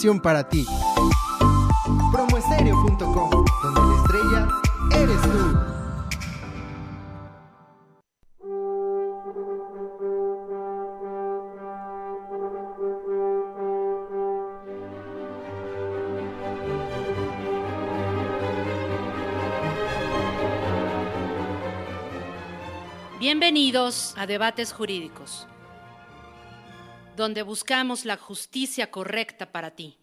información para ti. Promoestereo.com, donde la estrella eres tú. Bienvenidos a Debates Jurídicos, donde buscamos la justicia correcta para ti.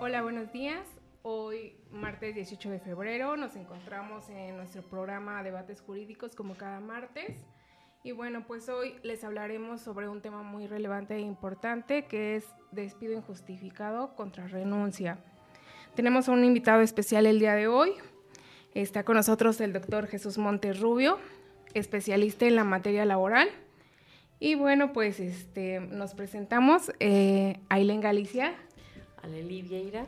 Hola, buenos días. Hoy, martes 18 de febrero, nos encontramos en nuestro programa Debates Jurídicos como cada martes. Y bueno, pues hoy les hablaremos sobre un tema muy relevante e importante que es despido injustificado contra renuncia. Tenemos a un invitado especial el día de hoy. Está con nosotros el doctor Jesús Montes Rubio, especialista en la materia laboral. Y bueno, pues este, nos presentamos eh, Aileen Galicia. Aleli Vieira.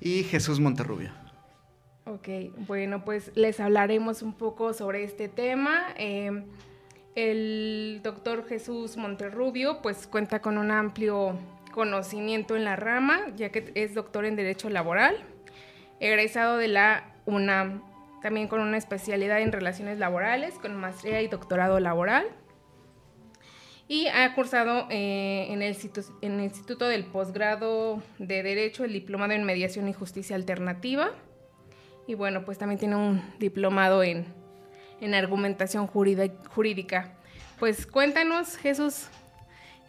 Y Jesús Monterrubio. Ok, bueno, pues les hablaremos un poco sobre este tema. Eh, el doctor Jesús Monterrubio pues cuenta con un amplio conocimiento en la rama, ya que es doctor en Derecho Laboral, egresado de la UNAM, también con una especialidad en Relaciones Laborales, con maestría y doctorado laboral. Y ha cursado eh, en, el en, el Instituto del Posgrado de Derecho el Diplomado en Mediación y Justicia Alternativa. Y bueno, pues también tiene un diplomado en, en Argumentación Jurídica. Pues cuéntanos, Jesús,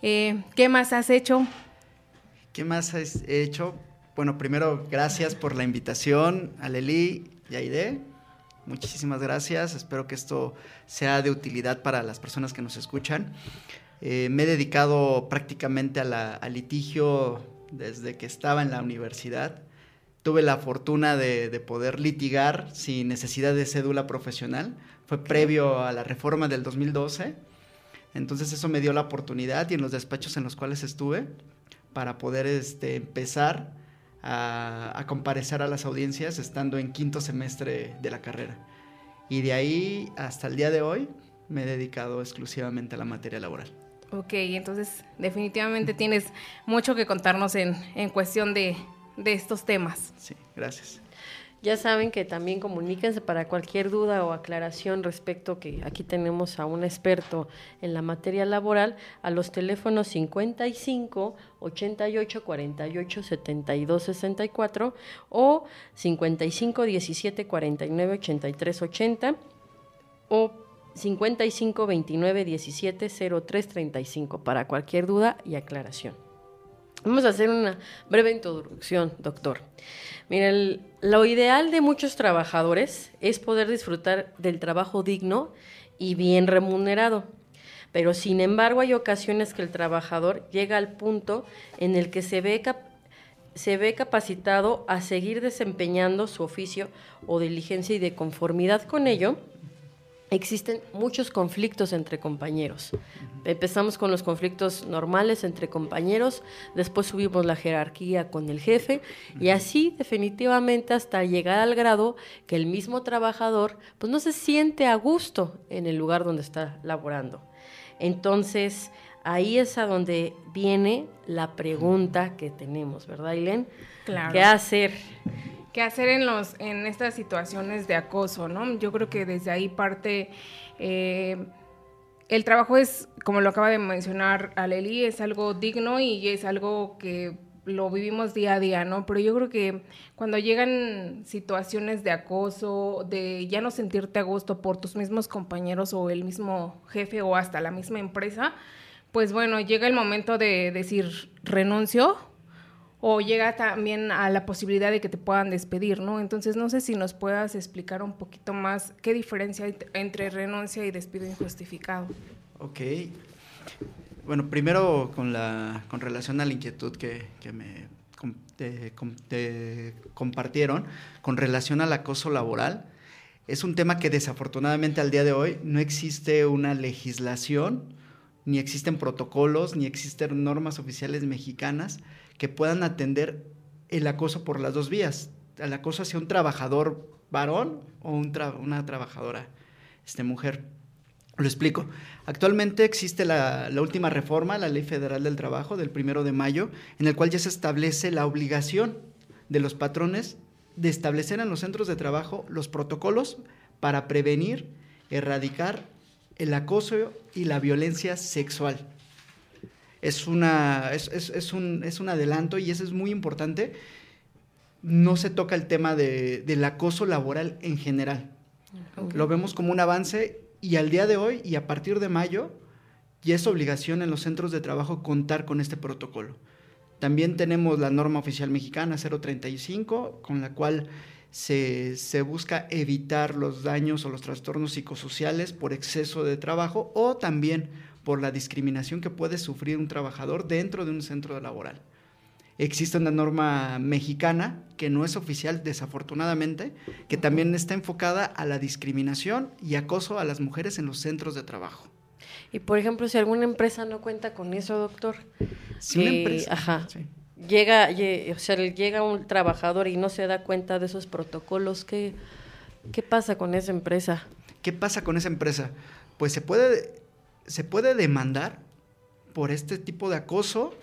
eh, ¿qué más has hecho? ¿Qué más has hecho? Bueno, primero, gracias por la invitación, Aleli y Aide. Muchísimas gracias. Espero que esto sea de utilidad para las personas que nos escuchan. Eh, me he dedicado prácticamente a al litigio desde que estaba en la universidad. Tuve la fortuna de, de, poder litigar sin necesidad de cédula profesional. Fue previo a la reforma del 2012. Entonces eso me dio la oportunidad y en los despachos en los cuales estuve para poder este, empezar a, a comparecer a las audiencias estando en quinto semestre de la carrera. Y de ahí hasta el día de hoy me he dedicado exclusivamente a la materia laboral. Ok, entonces definitivamente tienes mucho que contarnos en, en cuestión de, de, estos temas. Sí, gracias. Ya saben que también comuníquense para cualquier duda o aclaración respecto que aquí tenemos a un experto en la materia laboral a los teléfonos 55 88 48 72 64 o 55 17 49 83 80 o 55 29 17 03 35 para cualquier duda y aclaración. Vamos a hacer una breve introducción, doctor. Miren, lo ideal de muchos trabajadores es poder disfrutar del trabajo digno y bien remunerado. Pero sin embargo hay ocasiones que el trabajador llega al punto en el que se ve, se ve capacitado a seguir desempeñando su oficio o diligencia y de conformidad con ello, existen muchos conflictos entre compañeros. Empezamos con los conflictos normales entre compañeros, después subimos la jerarquía con el jefe y así definitivamente hasta llegar al grado que el mismo trabajador pues no se siente a gusto en el lugar donde está laborando. Entonces, ahí es a donde viene la pregunta que tenemos, ¿verdad, Aileen? Claro. ¿Qué hacer? Qué hacer en los en estas situaciones de acoso, ¿no? Yo creo que desde ahí parte eh, el trabajo es, como lo acaba de mencionar Aleli, es algo digno y es algo que lo vivimos día a día, ¿no? Pero yo creo que cuando llegan situaciones de acoso, de ya no sentirte a gusto por tus mismos compañeros o el mismo jefe o hasta la misma empresa, pues bueno, llega el momento de decir renuncio o llega también a la posibilidad de que te puedan despedir, ¿no? Entonces, no sé si nos puedas explicar un poquito más qué diferencia hay entre renuncia y despido injustificado. Ok. Bueno, primero con, la, con relación a la inquietud que, que me compartieron, con relación al acoso laboral, es un tema que desafortunadamente al día de hoy no existe una legislación, ni existen protocolos, ni existen normas oficiales mexicanas que puedan atender el acoso por las dos vías, el acoso hacia un trabajador varón o una trabajadora este, mujer. Lo explico. Actualmente existe la, última reforma, la Ley Federal del Trabajo del primero de mayo, en el cual ya se establece la obligación de los patrones de establecer en los centros de trabajo los protocolos para prevenir, erradicar el acoso y la violencia sexual. Es, una, es, es, es, un, es un adelanto y eso es muy importante. No se toca el tema de, del acoso laboral en general. Lo vemos como un avance y al día de hoy y a partir de mayo ya es obligación en los centros de trabajo contar con este protocolo. También tenemos la norma oficial mexicana 035, con la cual se, se, busca evitar los daños o los trastornos psicosociales por exceso de trabajo o también por la discriminación que puede sufrir un trabajador dentro de un centro laboral. Existe una norma mexicana que no es oficial, desafortunadamente, que también está enfocada a la discriminación y acoso a las mujeres en los centros de trabajo. Y por ejemplo, si alguna empresa no cuenta con eso, doctor. Si una empresa. Ajá. Llega, o sea, llega un trabajador y no se da cuenta de esos protocolos, ¿qué, ¿qué pasa con esa empresa? ¿Qué pasa con esa empresa? Pues se puede, se puede demandar por este tipo de acoso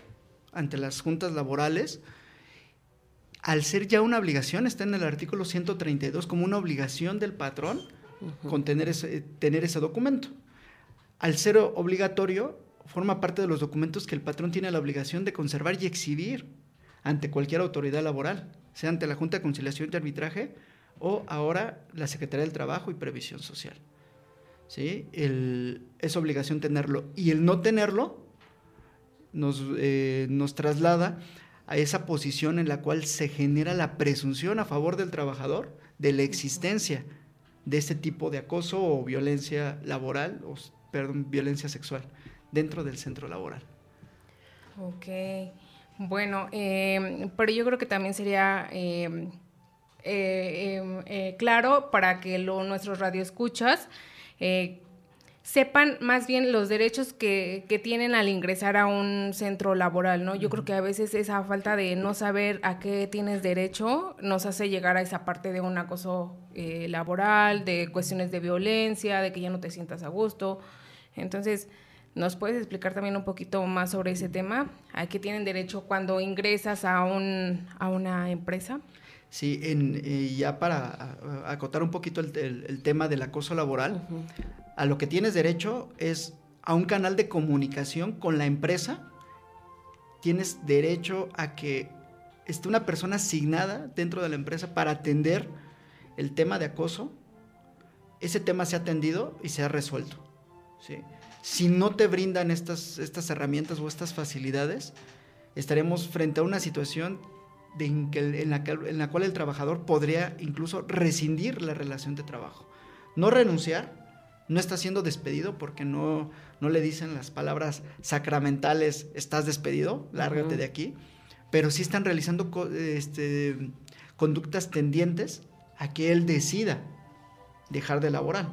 ante las juntas laborales, al ser ya una obligación, está en el artículo 132 como una obligación del patrón con tener ese, tener ese documento. Al ser obligatorio, forma parte de los documentos que el patrón tiene la obligación de conservar y exhibir ante cualquier autoridad laboral, sea ante la Junta de Conciliación y Arbitraje o ahora la Secretaría del Trabajo y Previsión Social. ¿Sí? es obligación tenerlo. Y el no tenerlo nos, eh, nos traslada a esa posición en la cual se genera la presunción a favor del trabajador de la existencia de este tipo de acoso o violencia laboral, o perdón, violencia sexual dentro del centro laboral. Ok, bueno, em, pero yo creo que también sería em, eh, em, eh, claro para que lo, nuestros radioescuchas eh, sepan más bien los derechos que, que, tienen al ingresar a un centro laboral, ¿no? Yo creo que a veces esa falta de no saber a qué tienes derecho nos hace llegar a esa parte de un acoso eh, laboral, de cuestiones de violencia, de que ya no te sientas a gusto. Entonces, ¿nos puedes explicar también un poquito más sobre ese tema? ¿A qué tienen derecho cuando ingresas a, un, a una empresa? Sí, en, eh, ya para acotar un poquito el, el, tema del acoso laboral, a lo que tienes derecho es a un canal de comunicación con la empresa. Tienes derecho a que esté una persona asignada dentro de la empresa para atender el tema de acoso. Ese tema se ha atendido y se ha resuelto. ¿sí? Si no te brindan estas, estas herramientas o estas facilidades, estaremos frente a una situación en, la, en la cual el trabajador podría incluso rescindir la relación de trabajo. No renunciar, no está siendo despedido porque no, no le dicen las palabras sacramentales, estás despedido, lárgate de aquí, pero sí están realizando este, conductas tendientes a que él decida dejar de laborar.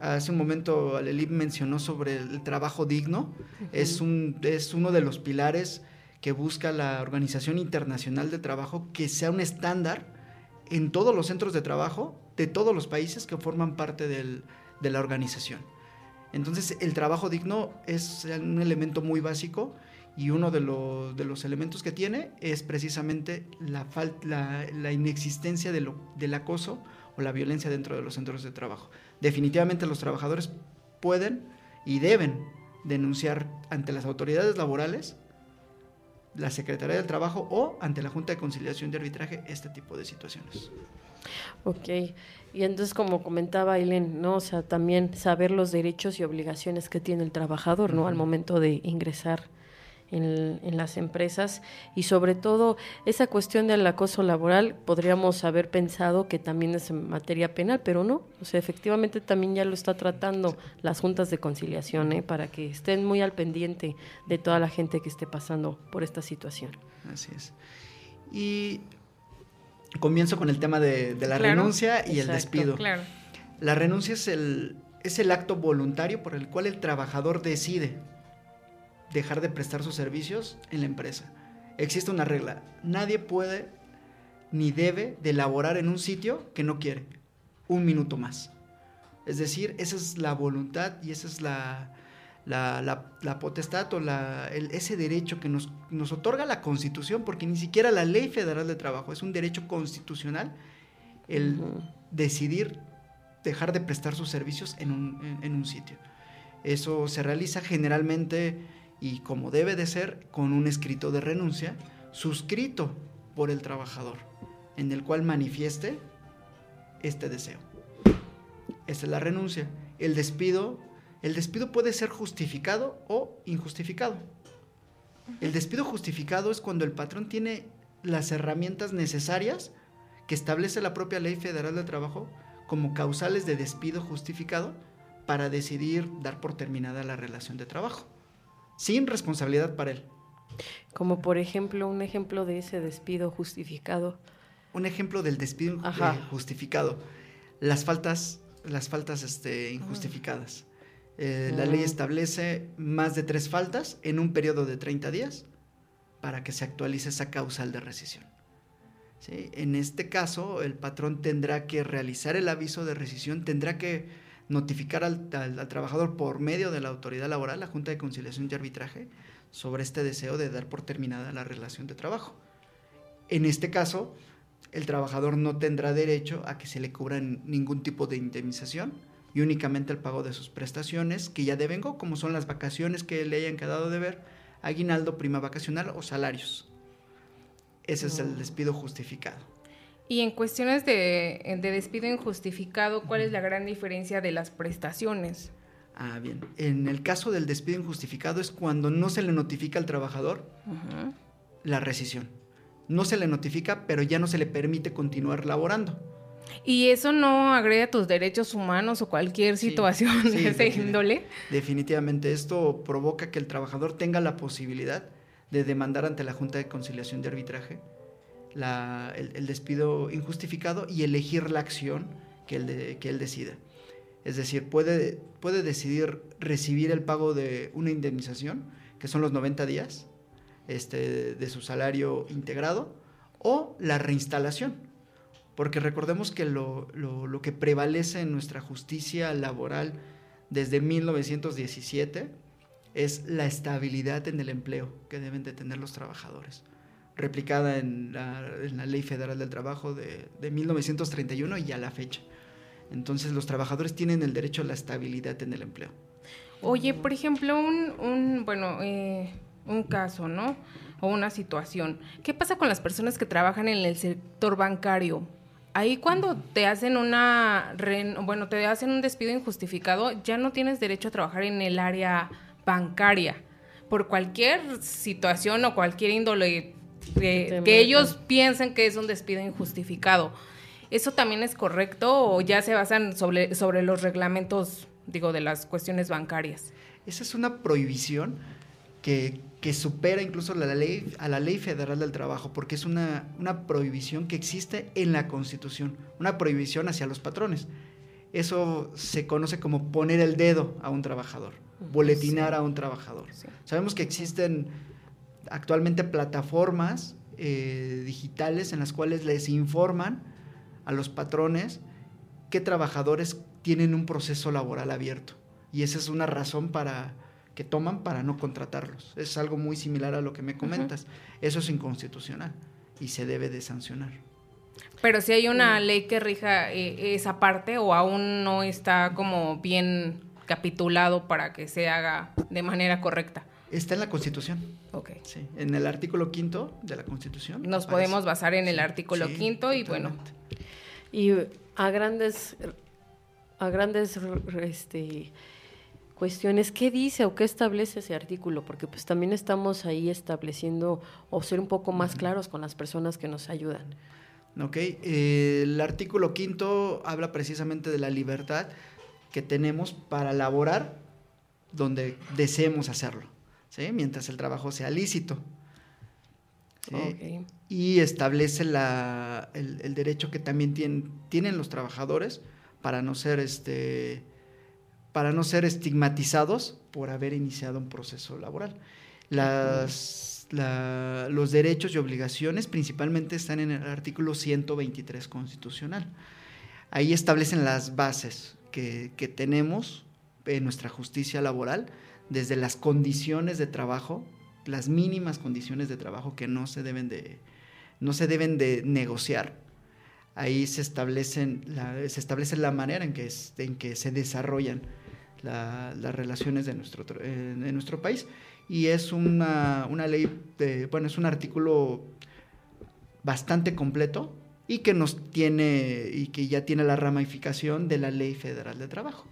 Hace un momento Alelip mencionó sobre el trabajo digno, es, un, es uno de los pilares que busca la Organización Internacional de Trabajo que sea un estándar en todos los centros de trabajo de todos los países que forman parte de la organización. Entonces, el trabajo digno es un elemento muy básico y uno de, los elementos que tiene es precisamente la, la, inexistencia del acoso o la violencia dentro de los centros de trabajo. Definitivamente los trabajadores pueden y deben denunciar ante las autoridades laborales la Secretaría del Trabajo o ante la Junta de Conciliación de Arbitraje este tipo de situaciones. Ok, y entonces como comentaba Aileen, ¿no? O sea, también saber los derechos y obligaciones que tiene el trabajador, ¿no? Al momento de ingresar en, las empresas y sobre todo esa cuestión del acoso laboral podríamos haber pensado que también es en materia penal, pero no, o sea, efectivamente también ya lo está tratando las juntas de conciliación ¿eh? para que estén muy al pendiente de toda la gente que esté pasando por esta situación. Así es. Y comienzo con el tema de, la renuncia y el despido. Claro. La renuncia es el, es el acto voluntario por el cual el trabajador decide dejar de prestar sus servicios en la empresa. existe una regla. Nadie puede ni debe de laborar en un sitio que no quiere. Un minuto más. Es decir, esa es la voluntad y esa es la, la, potestad o la, ese derecho que nos, nos, otorga la Constitución, porque ni siquiera la Ley Federal de Trabajo es un derecho constitucional el decidir dejar de prestar sus servicios en un, en un sitio. Eso se realiza generalmente y como debe de ser con un escrito de renuncia suscrito por el trabajador, en el cual manifieste este deseo. Esta es la renuncia. El despido, el despido puede ser justificado o injustificado. El despido justificado es cuando el patrón tiene las herramientas necesarias que establece la propia Ley Federal del Trabajo como causales de despido justificado para decidir dar por terminada la relación de trabajo, sin responsabilidad para él. Como por ejemplo, un ejemplo de ese despido justificado. Un ejemplo del despido eh, justificado. Las faltas las faltas este, injustificadas. Eh, la ley establece más de tres faltas en un periodo de 30 días para que se actualice esa causal de rescisión. En este caso, el patrón tendrá que realizar el aviso de rescisión, tendrá que notificar al, al, trabajador por medio de la autoridad laboral, la Junta de Conciliación y Arbitraje, sobre este deseo de dar por terminada la relación de trabajo. En este caso, el trabajador no tendrá derecho a que se le cubra ningún tipo de indemnización y únicamente el pago de sus prestaciones que ya devengó, como son las vacaciones que le hayan quedado de ver, aguinaldo, prima vacacional o salarios. Ese es el despido justificado. Y en cuestiones de, despido injustificado, ¿cuál es la gran diferencia de las prestaciones? Ah, bien. En el caso del despido injustificado es cuando no se le notifica al trabajador la rescisión no se le notifica, pero ya no se le permite continuar laborando. ¿Y eso no agrega tus derechos humanos o cualquier situación de ese índole? Definitivamente, esto provoca que el trabajador tenga la posibilidad de demandar ante la Junta de Conciliación de Arbitraje el, despido injustificado y elegir la acción que él, él decida. Es decir, puede, puede decidir recibir el pago de una indemnización, que son los 90 días, este, de su salario integrado o la reinstalación. Porque recordemos que lo, que prevalece en nuestra justicia laboral desde 1917 es la estabilidad en el empleo que deben de tener los trabajadores, replicada en la, Ley Federal del Trabajo de, 1931 y a la fecha. Entonces los trabajadores tienen el derecho a la estabilidad en el empleo. Oye, por ejemplo, un, bueno, eh, un caso, ¿no? O una situación. ¿Qué pasa con las personas que trabajan en el sector bancario? Ahí cuando te hacen una, bueno, te hacen un despido injustificado, ya no tienes derecho a trabajar en el área bancaria por cualquier situación o cualquier índole que, ellos piensen que es un despido injustificado. ¿Eso también es correcto o ya se basan sobre, sobre los reglamentos, digo, de las cuestiones bancarias? Esa es una prohibición que, supera incluso la ley, a la ley federal del trabajo, porque es una, prohibición que existe en la Constitución, una prohibición hacia los patrones. Eso se conoce como poner el dedo a un trabajador, boletinar a un trabajador. Sabemos que existen actualmente plataformas eh, digitales en las cuales les informan a los patrones qué trabajadores tienen un proceso laboral abierto. Y esa es una razón para, que toman para no contratarlos. Es algo muy similar a lo que me comentas. Eso es inconstitucional y se debe de sancionar. Pero si hay una ley que rija eh, esa parte o aún no está como bien capitulado para que se haga de manera correcta. Está en la Constitución. Ok. Sí, en el artículo quinto de la Constitución. Nos podemos basar en el artículo quinto y bueno. Y a grandes, a grandes, este, cuestiones, ¿qué dice o qué establece ese artículo? Porque pues también estamos ahí estableciendo o ser un poco más claros con las personas que nos ayudan. Ok, el artículo quinto habla precisamente de la libertad que tenemos para laborar donde deseemos hacerlo, ¿sí? mientras el trabajo sea lícito. Y establece la, el, el, derecho que también tienen, tienen los trabajadores para no ser este, para no ser estigmatizados por haber iniciado un proceso laboral. Las, la- los derechos y obligaciones principalmente están en el artículo 123 constitucional. Ahí establecen las bases que, que tenemos en nuestra justicia laboral, desde las condiciones de trabajo, las mínimas condiciones de trabajo que no se deben de, no se deben de negociar. Ahí se, establecen la, se establece la manera en que, es- en que se desarrollan la- las relaciones de nuestro, tr- eh, de nuestro país. Y es una, una ley, de- bueno, es un artículo bastante completo y que nos tiene, y que ya tiene la ramificación de la Ley Federal de Trabajo.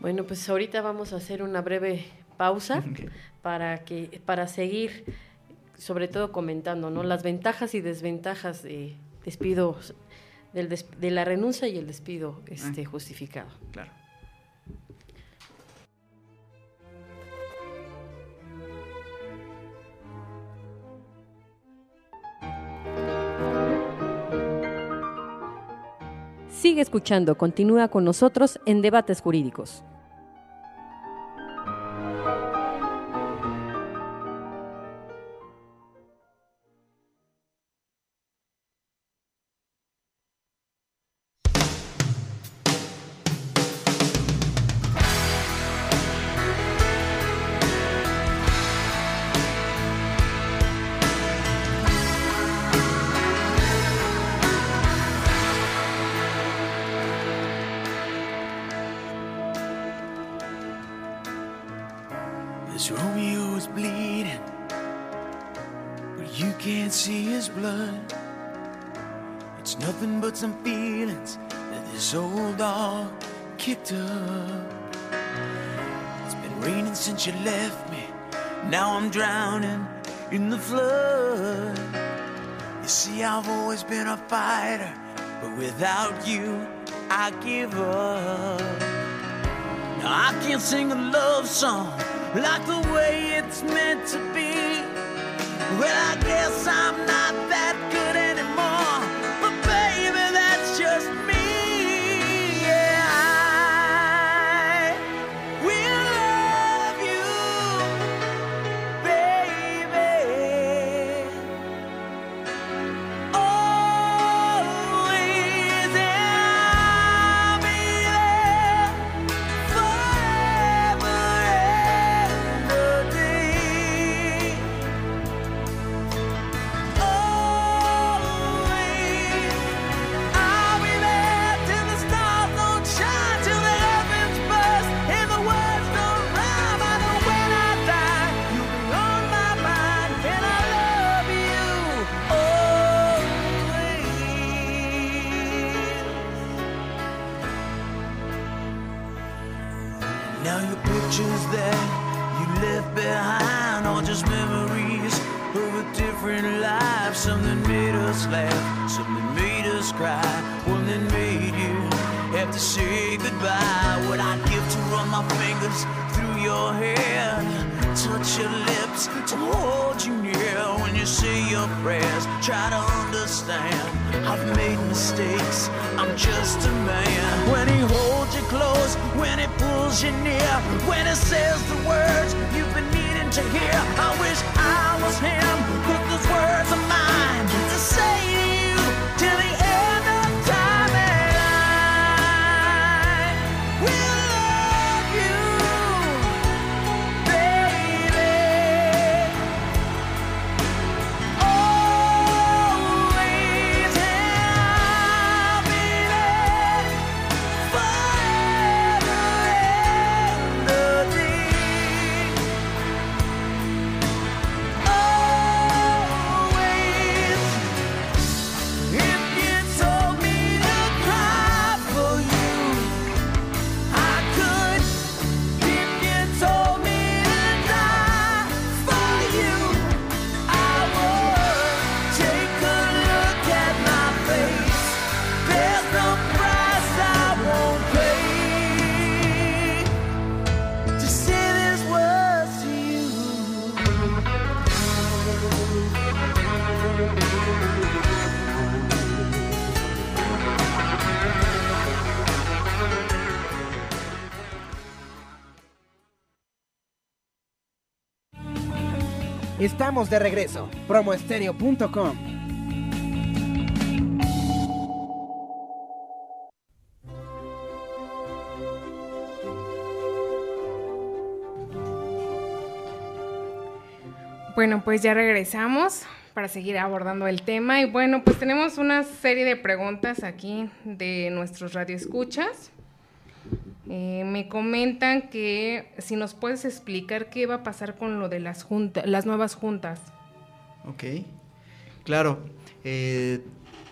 Bueno, pues ahorita vamos a hacer una breve pausa para que para seguir sobre todo comentando, ¿no? Las ventajas y desventajas de despidos del des- de la renuncia y el despido este, justificado. Claro. Sigue escuchando, continúa con nosotros en Debates Jurídicos. Without you, I give up. Now I can't sing a love song like the way it's meant to be. Well, I guess I'm not that good anymore. Near, when he says the words you've been needing to hear. I wish I was him. Estamos de regreso. Promoestereo.com. Bueno, pues ya regresamos para seguir abordando el tema. Y bueno, pues tenemos una serie de preguntas aquí de nuestros radioescuchas. Eh, me comentan que si nos puedes explicar qué va a pasar con lo de las juntas, las nuevas juntas. Ok, claro. eh,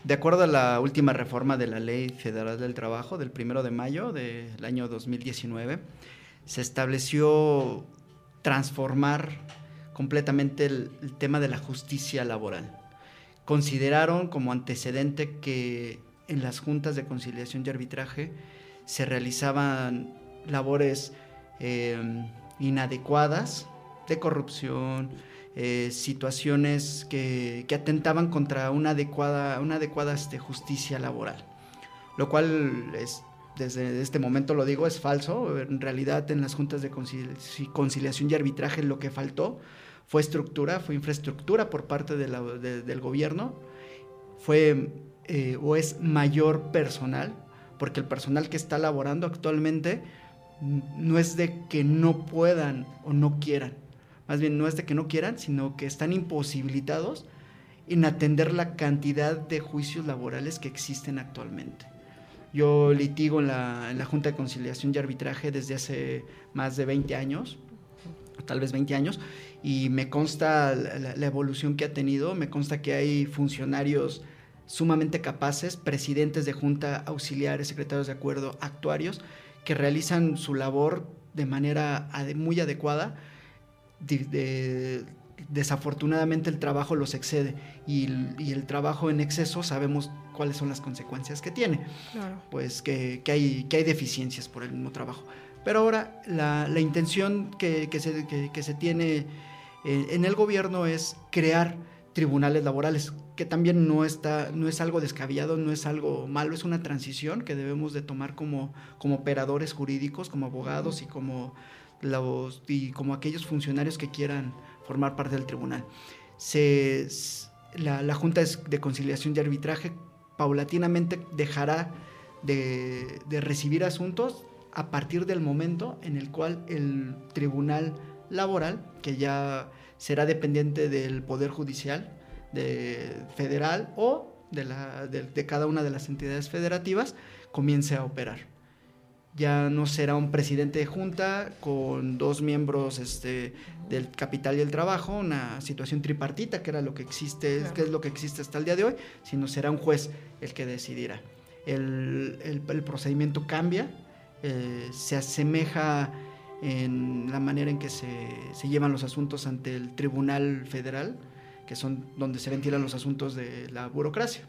de acuerdo a la última reforma de la Ley Federal del Trabajo del primero de mayo del año 2019, se estableció transformar completamente el, el tema de la justicia laboral. Consideraron como antecedente que en las juntas de conciliación y arbitraje se realizaban labores eh, inadecuadas de corrupción, eh, situaciones que, atentaban contra una adecuada, una adecuada este, justicia laboral. Lo cual es, desde este momento lo digo, es falso. En realidad en las juntas de concili- conciliación y arbitraje lo que faltó fue estructura, fue infraestructura por parte del gobierno, fue eh, o es mayor personal, porque el personal que está laborando actualmente no es de que no puedan o no quieran, más bien no es de que no quieran, sino que están imposibilitados en atender la cantidad de juicios laborales que existen actualmente. Yo litigo en la, en la Junta de Conciliación y Arbitraje desde hace más de 20 años, tal vez 20 años, y me consta la- la evolución que ha tenido, me consta que hay funcionarios sumamente capaces, presidentes de junta, auxiliares, secretarios de acuerdo, actuarios, que realizan su labor de manera muy adecuada. De- de- desafortunadamente el trabajo los excede y el, y el trabajo en exceso sabemos cuáles son las consecuencias que tiene Claro. pues que, que hay, que hay deficiencias por el mismo trabajo. Pero ahora la, la intención que, que se, que- que se tiene eh, en el gobierno es crear tribunales laborales, que también no, está, no es algo descabellado, no es algo malo, es una transición que debemos de tomar como, como operadores jurídicos, como abogados y como, los, y como aquellos funcionarios que quieran formar parte del tribunal. Se, la, la Junta de Conciliación y Arbitraje paulatinamente dejará de, de recibir asuntos a partir del momento en el cual el tribunal laboral, que ya será dependiente del Poder Judicial de, federal o de, la, de, de cada una de las entidades federativas, comience a operar. Ya no será un presidente de junta con dos miembros este, del capital y el trabajo, una situación tripartita, que era lo que existe, Claro. que es lo que existe hasta el día de hoy, sino será un juez el que decidirá. El, el- el procedimiento cambia, eh, se asemeja en la manera en que se, llevan los asuntos ante el Tribunal Federal, que son donde se ventilan los asuntos de la burocracia.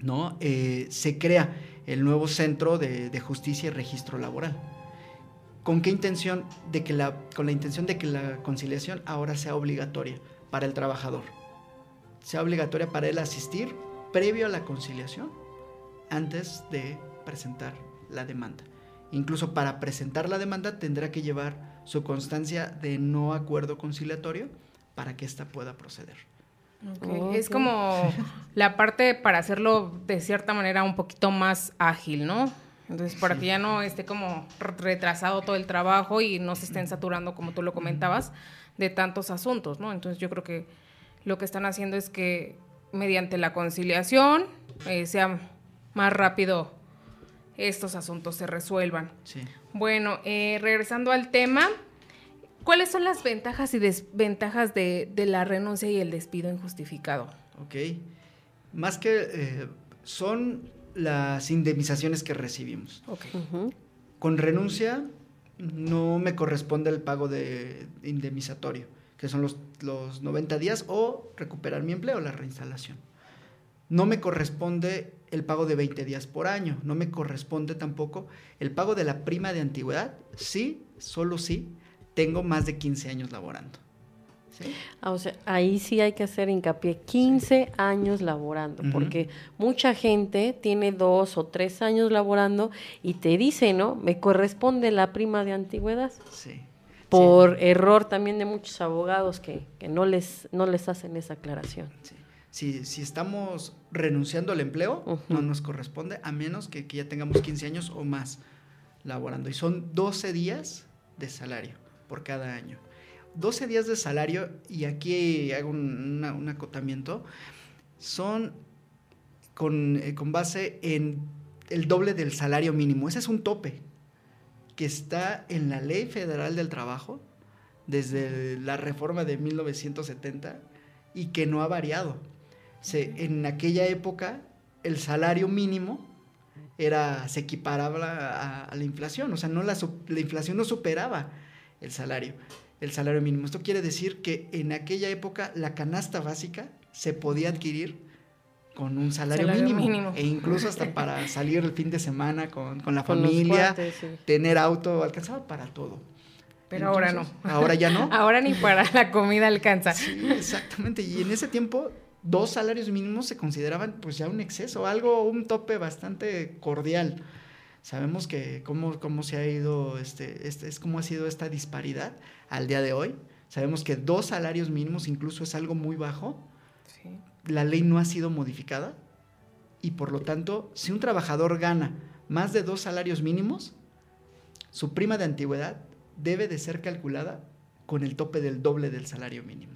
¿no? Eh, se crea el nuevo Centro de, de Justicia y Registro Laboral. ¿Con qué intención? De que la, con la intención de que la conciliación ahora sea obligatoria para el trabajador. Sea obligatoria para él asistir previo a la conciliación antes de presentar la demanda. Incluso para presentar la demanda tendrá que llevar su constancia de no acuerdo conciliatorio para que ésta pueda proceder. Ok, Es como la parte para hacerlo de cierta manera un poquito más ágil, ¿no? Entonces, para que ya no esté como retrasado todo el trabajo y no se estén saturando, como tú lo comentabas, de tantos asuntos, ¿no? Entonces, yo creo que lo que están haciendo es que mediante la conciliación eh, sea más rápido estos asuntos se resuelvan. Sí. Bueno, eh, regresando al tema, ¿cuáles son las ventajas y desventajas de, de la renuncia y el despido injustificado? Ok. Más que eh, son las indemnizaciones que recibimos. Ok. Ujú. Con renuncia no me corresponde el pago de indemnizatorio, que son los, los 90 días o recuperar mi empleo, la reinstalación. No me corresponde el pago de 20 días por año, no me corresponde tampoco el pago de la prima de antigüedad, sí, solo sí, tengo más de 15 años laborando. ¿Sí? Ah, o sea, ahí sí hay que hacer hincapié, 15 años laborando, porque mucha gente tiene dos o tres años laborando y te dice, ¿no? Me corresponde la prima de antigüedad. Sí. por error también de muchos abogados que, que no, les, no les hacen esa aclaración. Sí. Si, si estamos renunciando al empleo, no nos corresponde, a menos que, que ya tengamos 15 años o más laborando. Y son 12 días de salario por cada año. 12 días de salario, y aquí hago un, una- un acotamiento, son con, eh, con base en el doble del salario mínimo. Ese es un tope que está en la Ley Federal del Trabajo desde la reforma de 1970 y que no ha variado. Se- en aquella época el salario mínimo era, se equiparaba a, a la inflación, o sea, no la, la inflación no superaba el salario, el salario mínimo. Esto quiere decir que en aquella época la canasta básica se podía adquirir con un salario, Salario mínimo, mínimo. e incluso hasta para salir el fin de semana con, con la Con familia, cuates, sí. tener auto, alcanzaba para todo. Pero ahora no. Ahora ya no. Ahora ni para la comida alcanza. Sí, exactamente. Y en ese tiempo, dos salarios mínimos se consideraban pues ya un exceso, algo, un tope bastante cordial. Sabemos que cómo, cómo se ha ido, este, este, es cómo ha sido esta disparidad al día de hoy. Sabemos que dos salarios mínimos incluso es algo muy bajo. Sí. La ley no ha sido modificada y por lo tanto, si un trabajador gana más de dos salarios mínimos, su prima de antigüedad debe de ser calculada con el tope del doble del salario mínimo.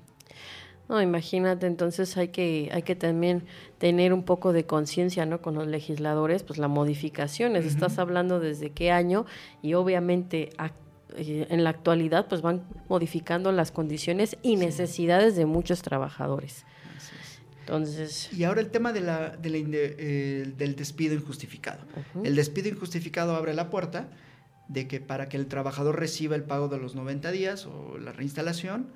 No, imagínate, entonces hay que, hay que también tener un poco de conciencia, ¿no? Con los legisladores, pues la modificaciones, estás hablando desde qué año y obviamente eh, en la actualidad pues van modificando las condiciones y necesidades de muchos trabajadores. Así es. Entonces, Y ahora el tema de la, de la inde- eh, del despido injustificado. El despido injustificado abre la puerta de que para que el trabajador reciba el pago de los 90 días o la reinstalación,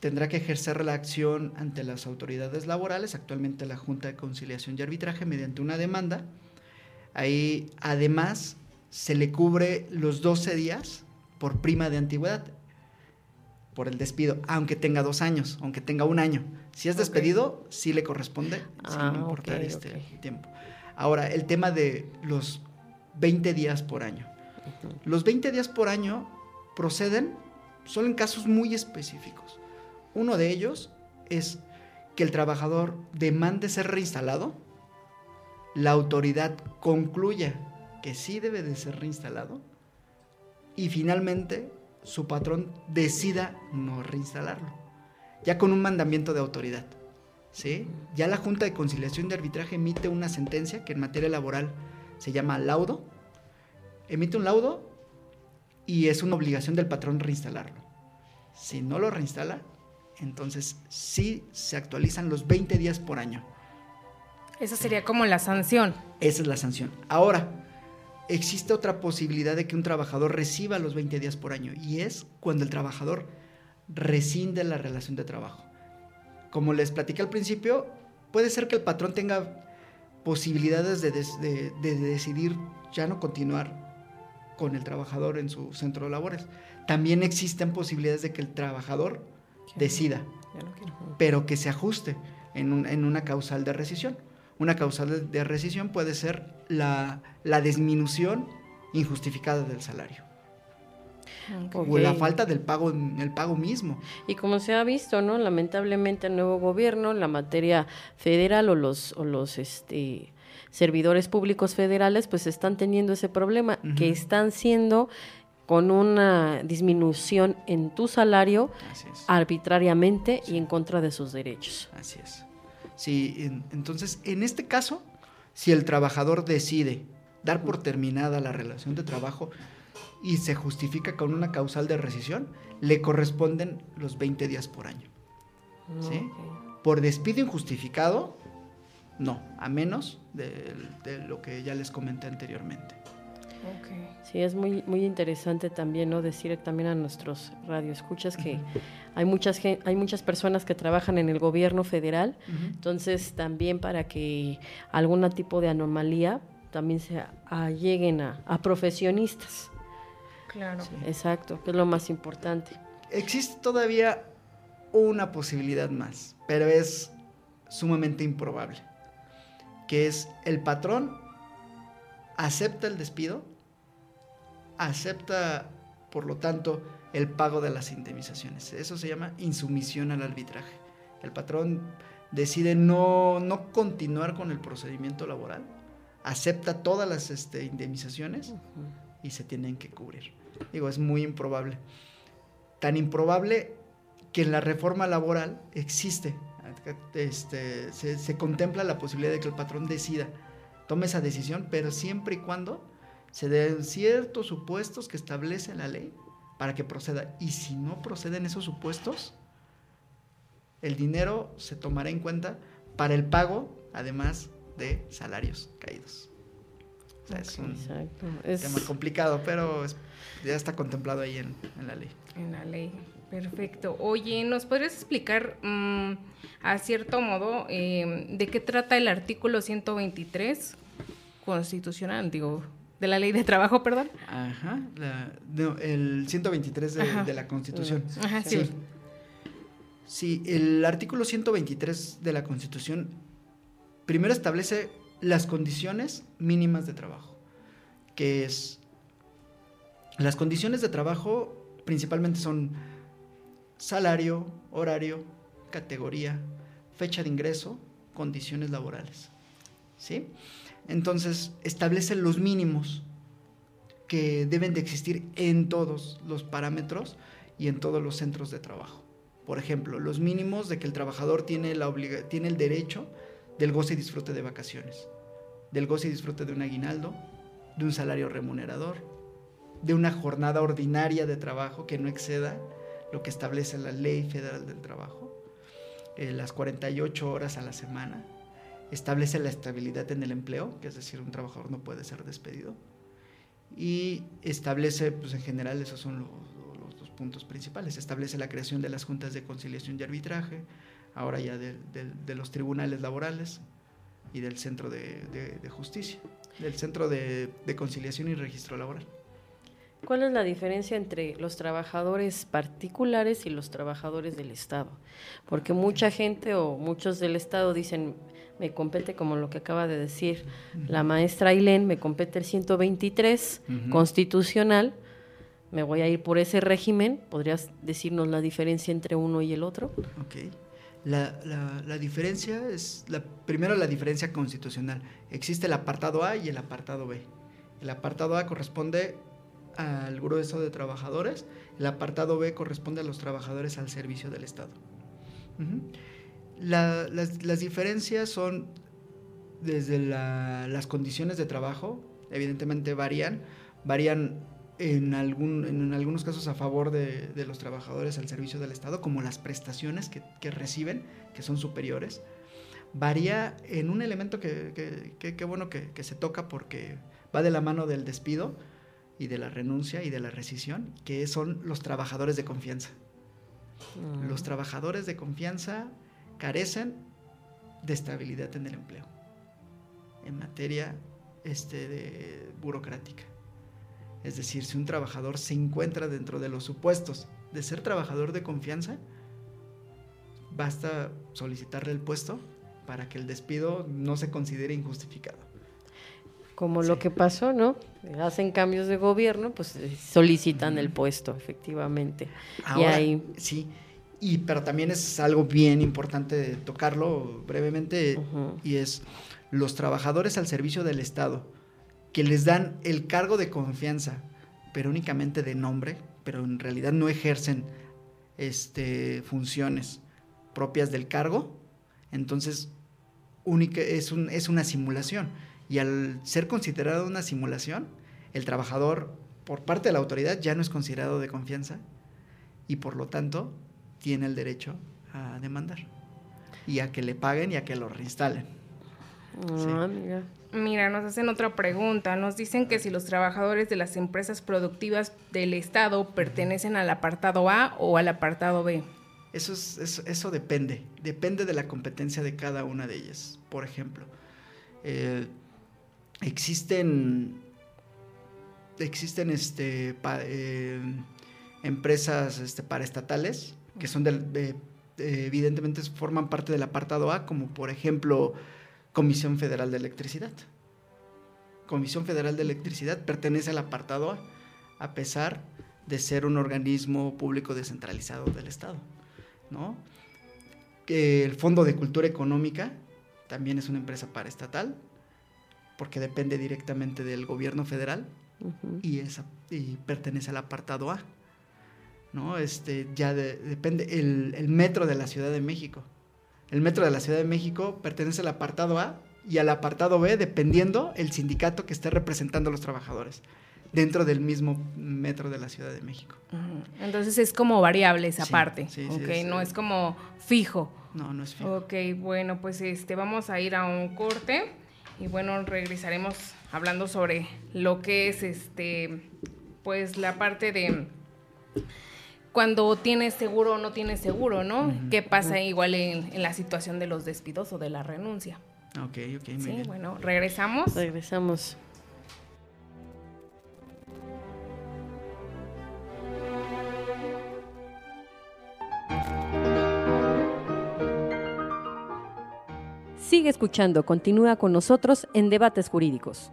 tendrá que ejercer la acción ante las autoridades laborales, actualmente la Junta de Conciliación y Arbitraje, mediante una demanda. Ahí, además, se le cubre los 12 días por prima de antigüedad, por el despido, aunque tenga dos años, aunque tenga un año. Si es despedido, sí le corresponde, sin Ah, importar ok, este tiempo. Ahora, el tema de los 20 días por año. Los 20 días por año proceden solo en casos muy específicos. Uno de ellos es que el trabajador demande ser reinstalado, la autoridad concluya que sí debe de ser reinstalado y finalmente su patrón decida no reinstalarlo, ya con un mandamiento de autoridad. ¿sí? Ya la Junta de Conciliación de Arbitraje emite una sentencia que en materia laboral se llama laudo, emite un laudo y es una obligación del patrón reinstalarlo. Si no lo reinstala, entonces sí se actualizan los 20 días por año. Esa sería como la sanción. Esa es la sanción. Ahora, existe otra posibilidad de que un trabajador reciba los 20 días por año y es cuando el trabajador rescinde la relación de trabajo. Como les platiqué al principio, puede ser que el patrón tenga posibilidades de, des- de- de decidir ya no continuar con el trabajador en su centro de labores. También existen posibilidades de que el trabajador decida no pero que se ajuste en, un- en una causal de rescisión. Una causal de, de rescisión puede ser la, la disminución injustificada del salario o la falta del pago, el pago mismo. Y como se ha visto, ¿no? Lamentablemente el nuevo gobierno, la materia federal o los, o los este, servidores públicos federales, pues están teniendo ese problema, que están siendo con una disminución en tu salario arbitrariamente y en contra de sus derechos. Así es. Sí, en- entonces, en este caso, si el trabajador decide dar por terminada la relación de trabajo y se justifica con una causal de rescisión, le corresponden los 20 días por año. ¿Sí? Ok. Por despido injustificado, no, a menos de, de lo que ya les comenté anteriormente. Ok. Sí, es muy, muy interesante también, ¿no? Decir también a nuestros radioescuchas que hay muchas, hay muchas personas que trabajan en el gobierno federal, entonces también para que algún tipo de anomalía también se a- lleguen a, a profesionistas. Claro. Exacto, que es lo más importante. Existe todavía una posibilidad más, pero es sumamente improbable, que es el patrón acepta el despido, acepta por lo tanto, el pago de las indemnizaciones. Eso se llama insumisión al arbitraje. El patrón decide no, no continuar con el procedimiento laboral, acepta todas las este, indemnizaciones y se tienen que cubrir. Digo, es muy improbable. Tan improbable que en la reforma laboral existe, este, se, se contempla la posibilidad de que el patrón decida, tome esa decisión, pero siempre y cuando se den ciertos supuestos que establece la ley para que proceda. Y si no proceden esos supuestos, el dinero se tomará en cuenta para el pago, además de salarios caídos. O sea, es un Exacto. tema Es, complicado, pero es- ya está contemplado ahí en, en la ley. En la ley. Perfecto. Oye, ¿nos podrías explicar mm, a cierto modo eh, de qué trata el artículo 123 constitucional, digo, de la ley de trabajo, perdón? Ajá, la- no, el 123 de, Ajá. de la Constitución. Ajá, Sí. sí. Sí, el artículo 123 de la Constitución primero establece las condiciones mínimas de trabajo, que es las condiciones de trabajo principalmente son salario, horario, categoría, fecha de ingreso, condiciones laborales. ¿Sí? Entonces, establece los mínimos que deben de existir en todos los parámetros y en todos los centros de trabajo. Por ejemplo, los mínimos de que el trabajador tiene, el derecho del goce y disfrute de vacaciones, del goce y disfrute de un aguinaldo, de un salario remunerador, de una jornada ordinaria de trabajo que no exceda lo que establece la Ley Federal del Trabajo, eh, las 48 horas a la semana, establece la estabilidad en el empleo, que es decir, un trabajador no puede ser despedido, y establece, pues en general, esos son los, dos puntos principales. Establece la creación de las juntas de conciliación y arbitraje, ahora ya de, los tribunales laborales y del centro de, de- justicia, del centro de conciliación y registro laboral. ¿Cuál es la diferencia entre los trabajadores particulares y los trabajadores del Estado? Porque mucha gente o muchos del Estado dicen, me compete como lo que acaba de decir la maestra Ailén, me compete el 123 Ujú. constitucional, me voy a ir por ese régimen. ¿Podrías decirnos la diferencia entre uno y el otro? Ok. La, la- la diferencia es, la, primero la diferencia constitucional. Existe el apartado A y el apartado B. El apartado A corresponde al grueso de trabajadores, el apartado B corresponde a los trabajadores al servicio del Estado. Ujú. La- las, las diferencias son desde la- las condiciones de trabajo, evidentemente varían, varían en, algún, en algunos casos a favor de, de los trabajadores al servicio del Estado, como las prestaciones que, que reciben, que son superiores. Varía en un elemento que, que- que- bueno que se toca porque va de la mano del despido y de la renuncia y de la rescisión, que son los trabajadores de confianza. Los trabajadores de confianza carecen de estabilidad en el empleo, en materia este, de burocrática. Es decir, si un trabajador se encuentra dentro de los supuestos de ser trabajador de confianza, basta solicitarle el puesto para que el despido no se considere injustificado. Como lo que pasó, ¿no? Hacen cambios de gobierno, pues eh, solicitan el puesto, efectivamente. Ahora, ahí- sí, y, pero también es algo bien importante de tocarlo brevemente, y es los trabajadores al servicio del Estado, que les dan el cargo de confianza, pero únicamente de nombre, pero en realidad no ejercen este, funciones propias del cargo, entonces única, es, un- es una simulación. Y al ser considerado una simulación, el trabajador, por parte de la autoridad, ya no es considerado de confianza y por lo tanto tiene el derecho a demandar y a que le paguen y a que lo reinstalen. Ah, mira. Mira, nos hacen otra pregunta. Nos dicen que si los trabajadores de las empresas productivas del Estado pertenecen al apartado A o al apartado B. Eso, es, eso, eso depende, depende de la competencia de cada una de ellas. Por ejemplo, eh, existen, existen este, eh, empresas este, paraestatales que son de- de- evidentemente forman parte del apartado A, como por ejemplo Comisión Federal de Electricidad. Comisión Federal de Electricidad pertenece al apartado A, a pesar de ser un organismo público descentralizado del Estado, ¿no? El Fondo de Cultura Económica también es una empresa paraestatal, porque depende directamente del gobierno federal Ujú. y, esa, y pertenece al apartado A. ¿no? Este, ya de- depende el, el metro de la Ciudad de México. El metro de la Ciudad de México pertenece al apartado A y al apartado B dependiendo el sindicato que esté representando a los trabajadores dentro del mismo metro de la Ciudad de México. Entonces es como variable esa Sí, parte, sí, sí, ok, es, no eh, es como fijo. No, no es fijo. Ok, bueno, pues este vamos a ir a un corte y bueno, regresaremos hablando sobre lo que es este pues la parte de cuando tienes seguro o no tienes seguro, ¿no? ¿Qué pasa igual en, en la situación de los despidos o de la renuncia? Ok, ok, muy Sí, bien. bueno, regresamos. Regresamos. Sigue escuchando, continúa con nosotros en Debates Jurídicos.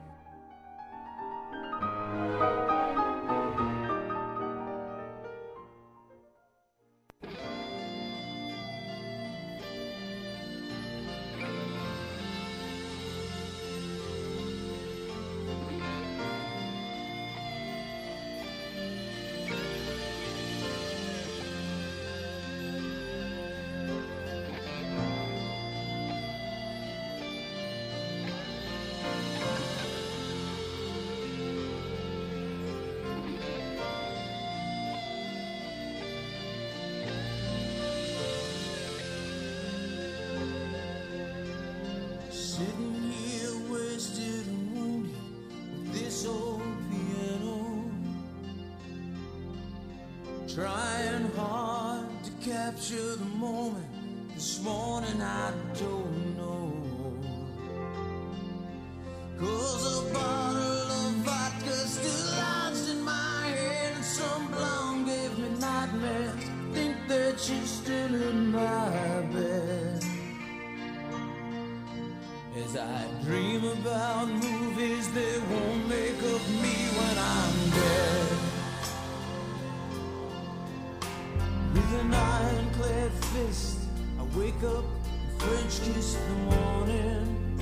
French kiss the morning.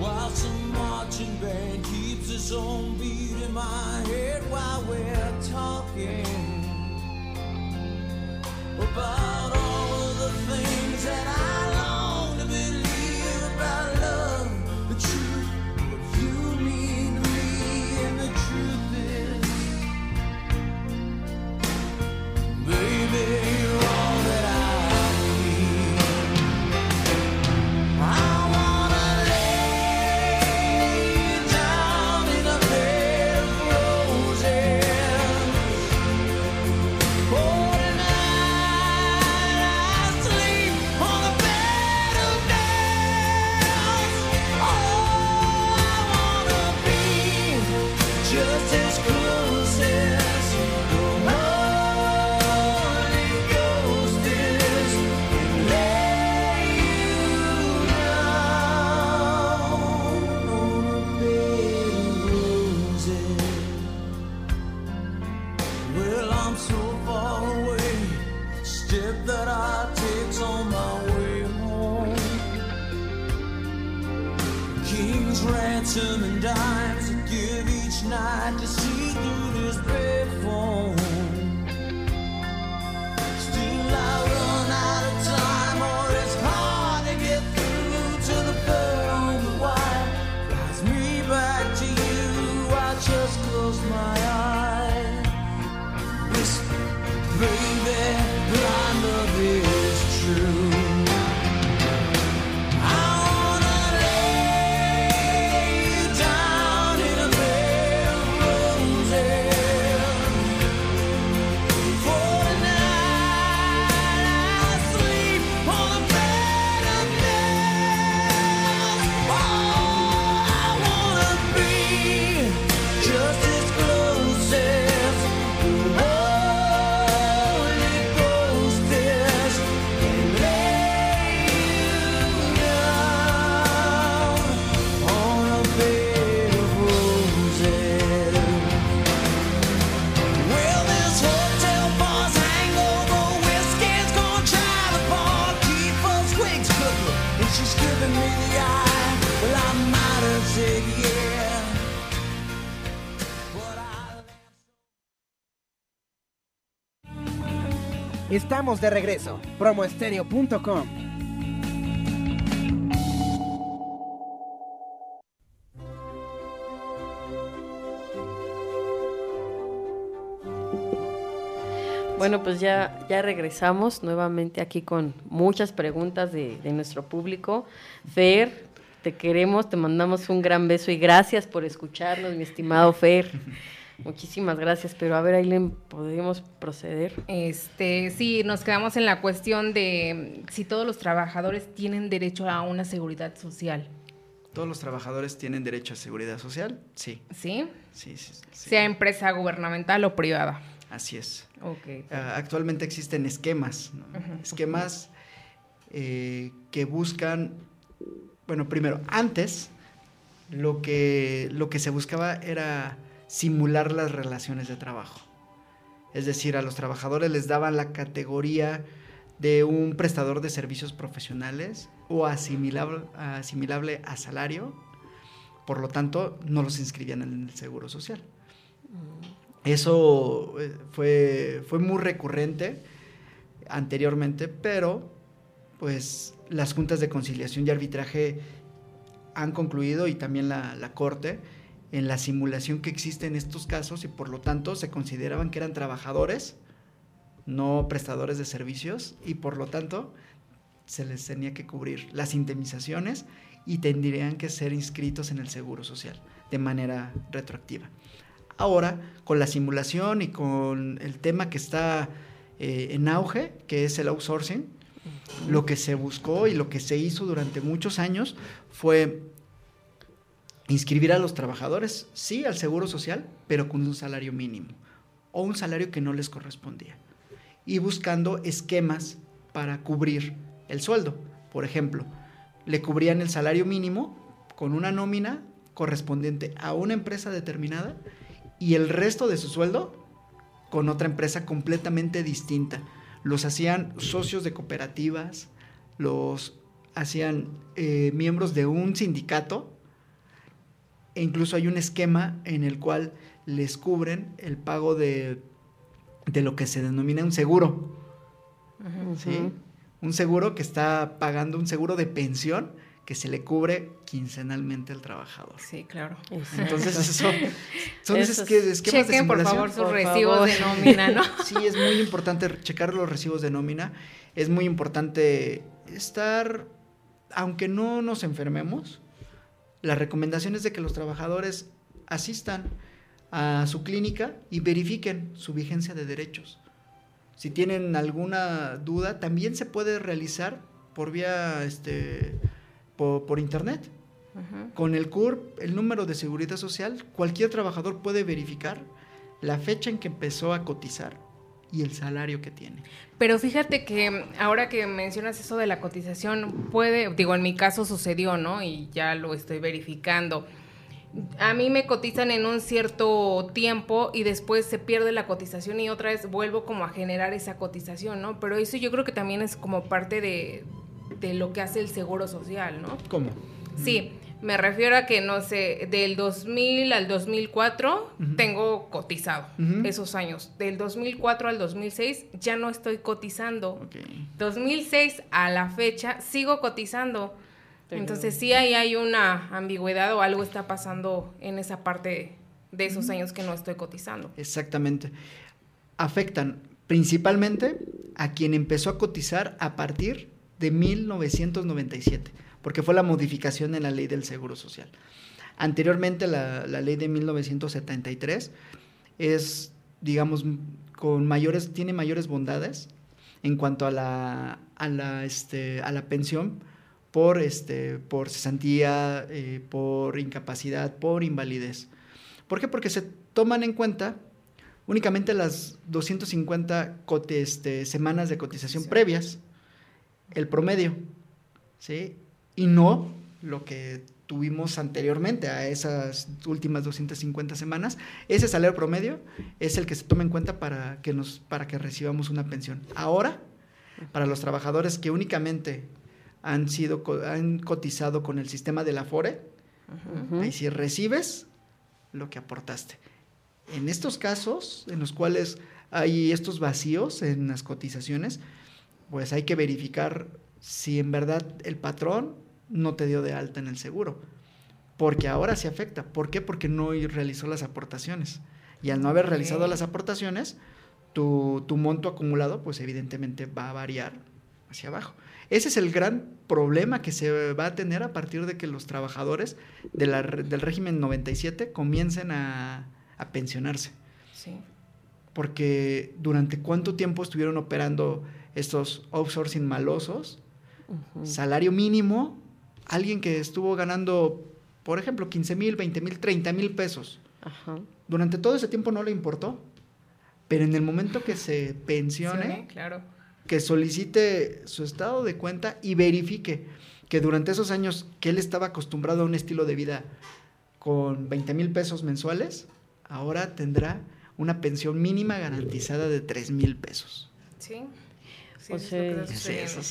While some marching band keeps its own beat in my head while we're talking about all of the things that I De regreso. Promoestereo.com. Bueno, pues ya, ya regresamos nuevamente aquí con muchas preguntas de, de nuestro público. Fer, te queremos, te mandamos un gran beso y gracias por escucharnos, mi estimado Fer. Muchísimas gracias, pero a ver, Aileen, ¿podríamos proceder? Este, sí, nos quedamos en la cuestión de si todos los trabajadores tienen derecho a una seguridad social, ¿Todos los trabajadores tienen derecho a seguridad social? Sí, ¿sí? sí, sí. sí. Sea empresa gubernamental o privada. Así es. Ok. Ah, actualmente existen esquemas, ¿no? esquemas eh, que buscan, bueno, primero, antes lo que, lo que se buscaba era simular las relaciones de trabajo. Es decir, a los trabajadores les daban la categoría de un prestador de servicios profesionales o asimilable, asimilable a salario, por lo tanto, no los inscribían en el Seguro Social. Eso eh, fue, fue muy recurrente anteriormente, pero pues las juntas de conciliación y arbitraje han concluido y también la, la Corte en la simulación que existe en estos casos y por lo tanto se consideraban que eran trabajadores, no prestadores de servicios y por lo tanto se les tenía que cubrir las indemnizaciones y tendrían que ser inscritos en el Seguro Social de manera retroactiva. Ahora, con la simulación y con el tema que está eh, en auge, que es el outsourcing, lo que se buscó y lo que se hizo durante muchos años fue inscribir a los trabajadores, sí, al Seguro Social, pero con un salario mínimo o un salario que no les correspondía. Y buscando esquemas para cubrir el sueldo. Por ejemplo, le cubrían el salario mínimo con una nómina correspondiente a una empresa determinada y el resto de su sueldo con otra empresa completamente distinta. Los hacían socios de cooperativas, los hacían eh, miembros de un sindicato e incluso hay un esquema en el cual les cubren el pago de, de lo que se denomina un seguro. ¿sí? Un seguro que está pagando un seguro de pensión que se le cubre quincenalmente al trabajador. Sí, claro. Entonces, eso, son esos Esos- esque- esquemas de Chequen, por simulación. favor, sus Por recibos favor. de nómina, ¿no? Sí, es muy importante checar los recibos de nómina. Es muy importante estar, aunque no nos enfermemos, la recomendación es de que los trabajadores asistan a su clínica y verifiquen su vigencia de derechos. Si tienen alguna duda, también se puede realizar por vía, este, por, por internet. Con el CURP, el número de seguridad social, cualquier trabajador puede verificar la fecha en que empezó a cotizar y el salario que tiene. Pero fíjate que ahora que mencionas eso de la cotización, puede, digo, en mi caso sucedió, ¿no? Y ya lo estoy verificando. A mí me cotizan en un cierto tiempo y después se pierde la cotización y otra vez vuelvo como a generar esa cotización, ¿no? Pero eso yo creo que también es como parte de, de lo que hace el seguro social, ¿no? ¿Cómo? Sí, me refiero a que, no sé, del 2000 al 2004 Ujú. tengo cotizado esos años. Del 2004 al 2006 ya no estoy cotizando. Ok. 2006 a la fecha sigo cotizando. Pero- Entonces sí ahí hay una ambigüedad o algo está pasando en esa parte de esos años que no estoy cotizando. Exactamente. Afectan principalmente a quien empezó a cotizar a partir de 1997, porque fue la modificación en la ley del Seguro Social. Anteriormente, la, la ley de 1973 es, digamos, con mayores, tiene mayores bondades en cuanto a la, a la, este, a la pensión por, este, por cesantía, eh, por incapacidad, por invalidez. ¿Por qué? Porque se toman en cuenta únicamente las 250 cote- este, semanas de cotización previas, el promedio, ¿sí? Y no lo que tuvimos anteriormente a esas últimas 250 semanas. Ese salario promedio es el que se toma en cuenta para que, nos, para que recibamos una pensión. Ahora, para los trabajadores que únicamente han sido han cotizado con el sistema de la FORE. Ahí sí recibes lo que aportaste. En estos casos, en los cuales hay estos vacíos en las cotizaciones, pues hay que verificar si en verdad el patrón no te dio de alta en el seguro. Porque ahora se afecta. ¿Por qué? Porque no realizó las aportaciones. Y al no haber realizado las aportaciones, tu, tu monto acumulado, pues evidentemente va a variar hacia abajo. Ese es el gran problema que se va a tener a partir de que los trabajadores de la re- del régimen 97 comiencen a, a pensionarse. Sí. Porque durante cuánto tiempo estuvieron operando estos outsourcing malosos, salario mínimo, alguien que estuvo ganando, por ejemplo, 15 mil, 20 mil, 30 mil pesos. Ajá. Durante todo ese tiempo no le importó. Pero en el momento que se pensione, Claro. que solicite su estado de cuenta y verifique que durante esos años que él estaba acostumbrado a un estilo de vida con 20 mil pesos mensuales, ahora tendrá una pensión mínima garantizada de 3 mil pesos. Sí. Sí, O eso es sea, lo que está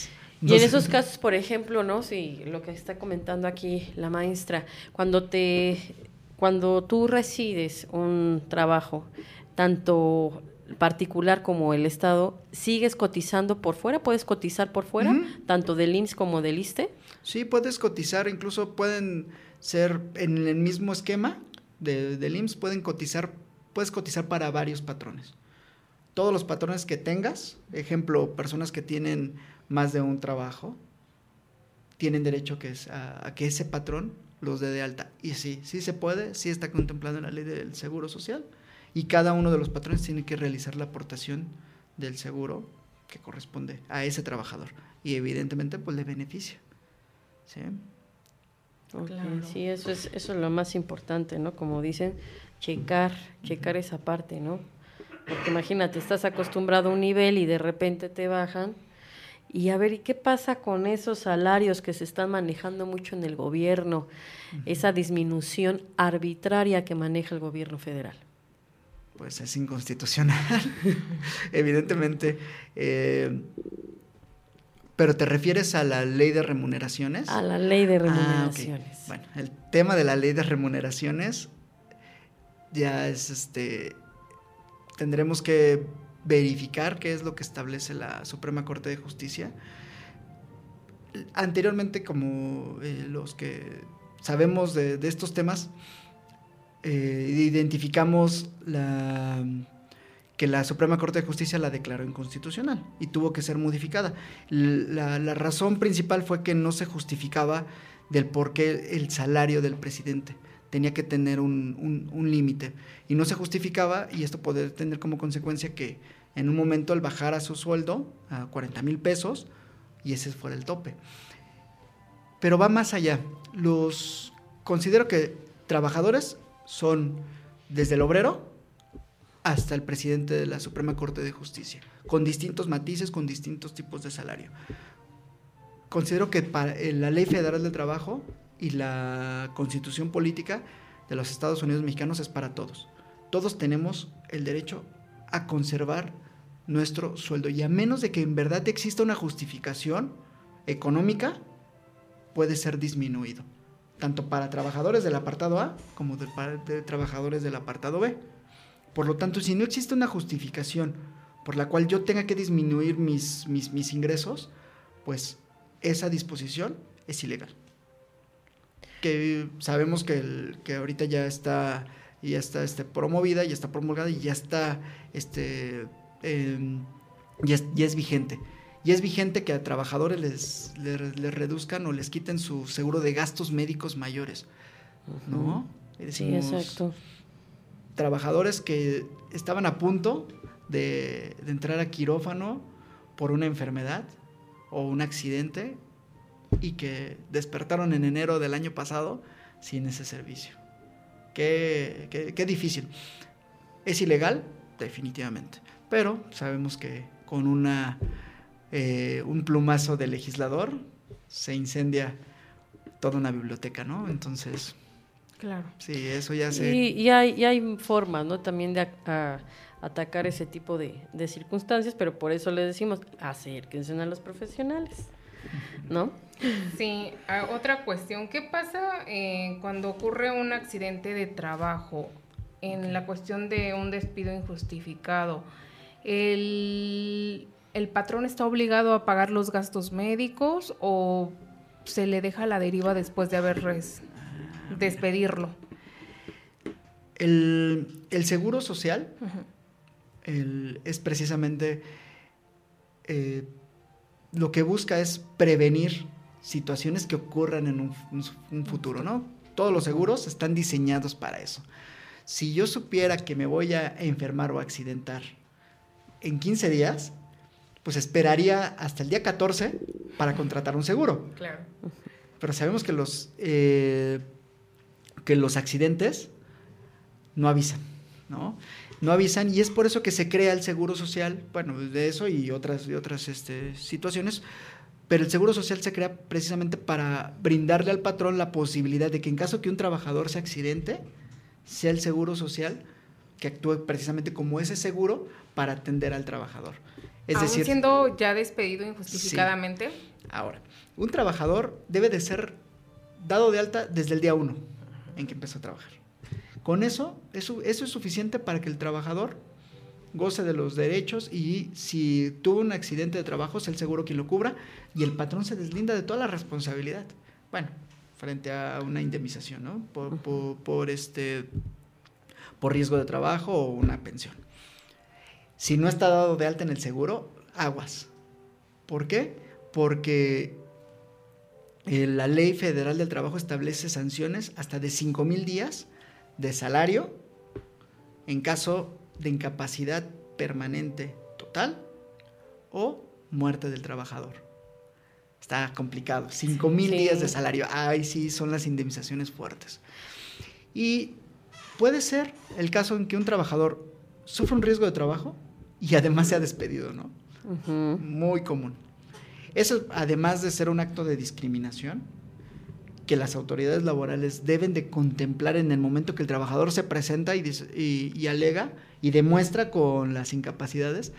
Y en esos casos, por ejemplo, ¿no? Sí, lo que está comentando aquí la maestra, cuando te cuando tú resides un trabajo, tanto particular como el Estado, ¿sigues cotizando por fuera? ¿Puedes cotizar por fuera? Tanto del INSS como del ISTE. Sí, puedes cotizar, incluso pueden ser en el mismo esquema de, del IMSS, pueden cotizar, puedes cotizar para varios patrones. Todos los patrones que tengas, ejemplo, personas que tienen más de un trabajo, tienen derecho que es- a, a que ese patrón los dé de alta. Y sí, sí se puede, sí está contemplado en la ley del Seguro Social. Y cada uno de los patrones tiene que realizar la aportación del seguro que corresponde a ese trabajador. Y evidentemente, pues le beneficia. ¿sí? Claro. Sí, eso es, eso es lo más importante, ¿no? Como dicen, checar, checar esa parte, ¿no? Porque imagínate, estás acostumbrado a un nivel y de repente te bajan. Y a ver, ¿y qué pasa con esos salarios que se están manejando mucho en el gobierno? Esa disminución arbitraria que maneja el gobierno federal. Pues es inconstitucional, evidentemente. eh, pero te refieres a la ley de remuneraciones. A la ley de Ah, remuneraciones. Bueno, el tema de la ley de remuneraciones ya es este. Tendremos que verificar qué es lo que establece la Suprema Corte de Justicia. Anteriormente, como eh, los que sabemos de, estos temas, eh, identificamos la, que la Suprema Corte de Justicia la declaró inconstitucional y tuvo que ser modificada. La, razón principal fue que no se justificaba del por qué el salario del presidente tenía que tener un, un- límite y no se justificaba y esto podría tener como consecuencia que en un momento él bajara su sueldo a 40 mil pesos y ese fuera el tope. Pero va más allá. Los considero que trabajadores son desde el obrero hasta el presidente de la Suprema Corte de Justicia, con distintos matices, con distintos tipos de salario. Considero que eh, la Ley Federal del Trabajo y la Constitución Política de los Estados Unidos Mexicanos es para todos. Todos tenemos el derecho a conservar nuestro sueldo y a menos de que en verdad exista una justificación económica, puede ser disminuido, tanto para trabajadores del apartado A como de, para- de trabajadores del apartado B. Por lo tanto, si no existe una justificación por la cual yo tenga que disminuir mis, mis, mis ingresos, pues esa disposición es ilegal. Que sabemos que, el- que ahorita ya está, ya está este, promovida, ya está promulgada y ya está, este, em, ya, es, vigente. Y es vigente que a trabajadores les, les, les reduzcan o les quiten su seguro de gastos médicos mayores. ¿No? Y Sí, decimos, exacto. trabajadores que estaban a punto de, de entrar a quirófano por una enfermedad o un accidente y que despertaron en enero del año pasado sin ese servicio. Qué, qué- qué difícil. ¿Es ilegal? Definitivamente. Pero sabemos que con una, eh, un plumazo de legislador se incendia toda una biblioteca, ¿no? Entonces, Claro. sí, eso ya se... Y, y hay, y hay formas, ¿no? También de a- a- atacar ese tipo de, de circunstancias, pero por eso les decimos, acérquense a los profesionales, ¿no? Sí, otra cuestión, ¿qué pasa eh, cuando ocurre un accidente de trabajo en la cuestión de un despido injustificado? El, ¿El patrón está obligado a pagar los gastos médicos o se le deja la deriva después de haber res- despedirlo? El, el seguro social el- es precisamente eh, lo que busca es prevenir situaciones que ocurran en un, un- un futuro, ¿no? Todos los seguros están diseñados para eso. Si yo supiera que me voy a enfermar o accidentar en 15 días, pues esperaría hasta el día 14 para contratar un seguro. Claro. Pero sabemos que los, eh, que los accidentes no avisan, ¿no? No avisan y es por eso que se crea el seguro social, bueno, de eso y otras, y otras este, situaciones, pero el seguro social se crea precisamente para brindarle al patrón la posibilidad de que en caso que un trabajador se accidente, sea el seguro social que actúe precisamente como ese seguro para atender al trabajador. Es Aún decir, siendo ya despedido injustificadamente. Ahora, un trabajador debe de ser dado de alta desde el día uno en que empezó a trabajar. Con eso, eso, eso es suficiente para que el trabajador goce de los derechos y si tuvo un accidente de trabajo es el seguro quien lo cubra y el patrón se deslinda de toda la responsabilidad. Bueno, frente a una indemnización, ¿no? Por, por- por este, por riesgo de trabajo o una pensión. Si no está dado de alta en el seguro, aguas. ¿Por qué? Porque eh, la ley federal del trabajo establece sanciones hasta de 5 mil días de salario en caso de incapacidad permanente total o muerte del trabajador. Está complicado. 5 mil Sí. días de salario. Ay, sí, son las indemnizaciones fuertes. Y puede ser el caso en que un trabajador sufre un riesgo de trabajo y además sea despedido, ¿no? Muy común. Eso, además de ser un acto de discriminación, que las autoridades laborales deben de contemplar en el momento que el trabajador se presenta y, dis- y- y alega y demuestra con las incapacidades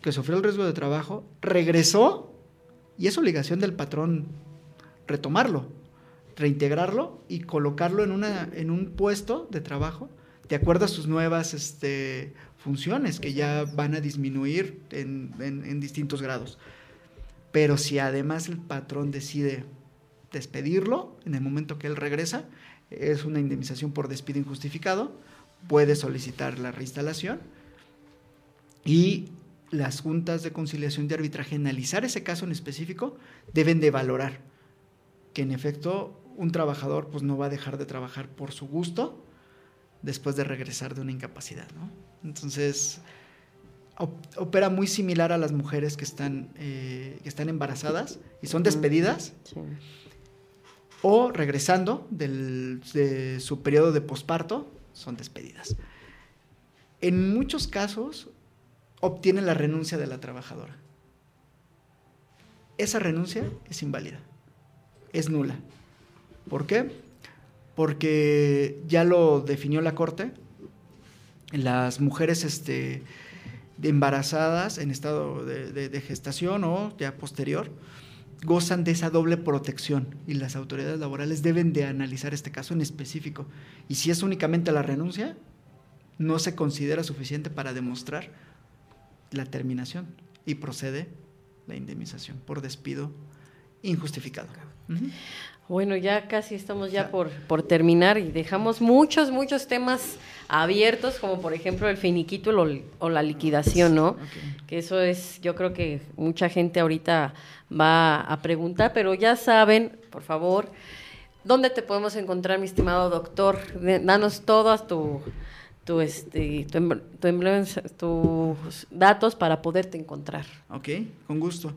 que sufrió el riesgo de trabajo, regresó y es obligación del patrón retomarlo, reintegrarlo y colocarlo en, una, en un puesto de trabajo de acuerdo a sus nuevas este, funciones que ya van a disminuir en, en- distintos grados. Pero si además el patrón decide despedirlo en el momento que él regresa, es una indemnización por despido injustificado, puede solicitar la reinstalación y las juntas de conciliación de arbitraje analizar ese caso en específico deben de valorar que en efecto un trabajador pues no va a dejar de trabajar por su gusto después de regresar de una incapacidad, ¿no? Entonces op- opera muy similar a las mujeres que están, eh, que están embarazadas y son despedidas Sí. o regresando del- de su periodo de posparto, son despedidas. En muchos casos obtienen la renuncia de la trabajadora. Esa renuncia es inválida, es nula. ¿Por qué? Porque ya lo definió la Corte, las mujeres este, embarazadas en estado de, de- de gestación o ya posterior, gozan de esa doble protección y las autoridades laborales deben de analizar este caso en específico. Y si es únicamente la renuncia, no se considera suficiente para demostrar la terminación y procede la indemnización por despido injustificado. Bueno, ya casi estamos ya por, por terminar y dejamos muchos, muchos temas abiertos, como por ejemplo el finiquito o la liquidación, ¿no? Ok. Que eso es, yo creo que mucha gente ahorita va a preguntar, pero ya saben, por favor, ¿dónde te podemos encontrar, mi estimado doctor? Danos todas tu, tu, este, tu, tu emblema- tus datos para poderte encontrar. Ok, con gusto.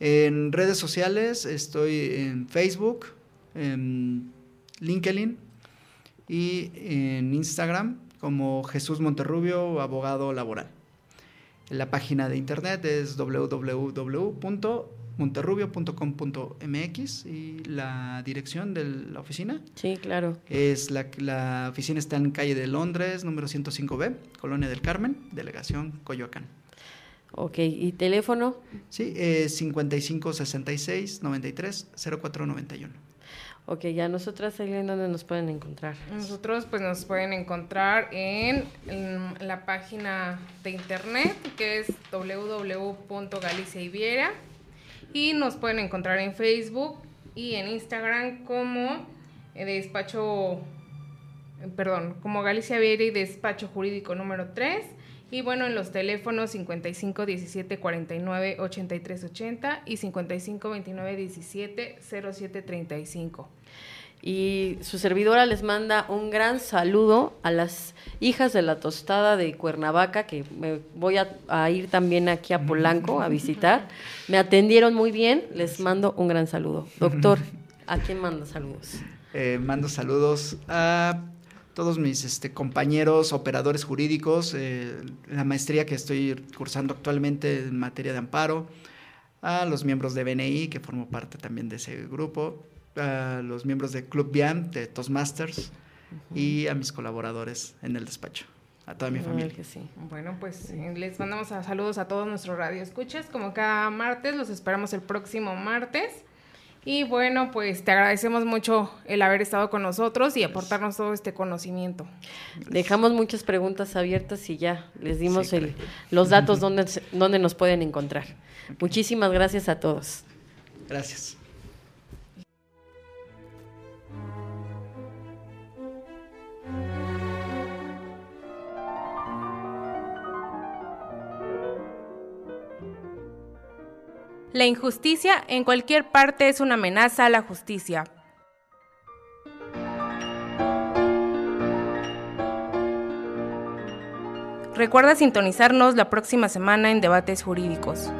En redes sociales estoy en Facebook, en LinkedIn y en Instagram como Jesús Monterrubio, abogado laboral. La página de internet es www.monterrubio.com.mx y la dirección de la oficina Sí, claro. es la, la oficina está en calle de Londres, número 105B, Colonia del Carmen, delegación Coyoacán. Ok, ¿y teléfono? Sí, eh, 55 66 93 04 91. Ok, ya nosotras, Aileen, ¿dónde nos pueden encontrar? Nosotros pues nos pueden encontrar en, en la página de internet que es www.galiciaiviera y nos pueden encontrar en Facebook y en Instagram como eh, despacho, eh, perdón, como Galicia Viera y despacho jurídico número 3 y bueno, en los teléfonos 55 17 49 83 80 y 55 29 17 07 35. Y su servidora les manda un gran saludo a las hijas de la tostada de Cuernavaca, que me voy a, a ir también aquí a Polanco a visitar. Me atendieron muy bien, les mando un gran saludo. Doctor, ¿a quién manda saludos? Eh, mando saludos a todos mis este, compañeros operadores jurídicos, eh, la maestría que estoy cursando actualmente en materia de amparo, a los miembros de BNI, que formo parte también de ese grupo, a los miembros de Club BIAM, de Toastmasters, y a mis colaboradores en el despacho, a toda mi familia. que sí. Bueno, pues eh, les mandamos a saludos a todos nuestros radioescuchas, como cada martes, los esperamos el próximo martes. Y bueno, pues te agradecemos mucho el haber estado con nosotros y aportarnos todo este conocimiento. Dejamos muchas preguntas abiertas y ya les dimos Sí, el- los datos donde, donde nos pueden encontrar. Muchísimas gracias a todos. Gracias. La injusticia en cualquier parte es una amenaza a la justicia. Recuerda sintonizarnos la próxima semana en Debates Jurídicos.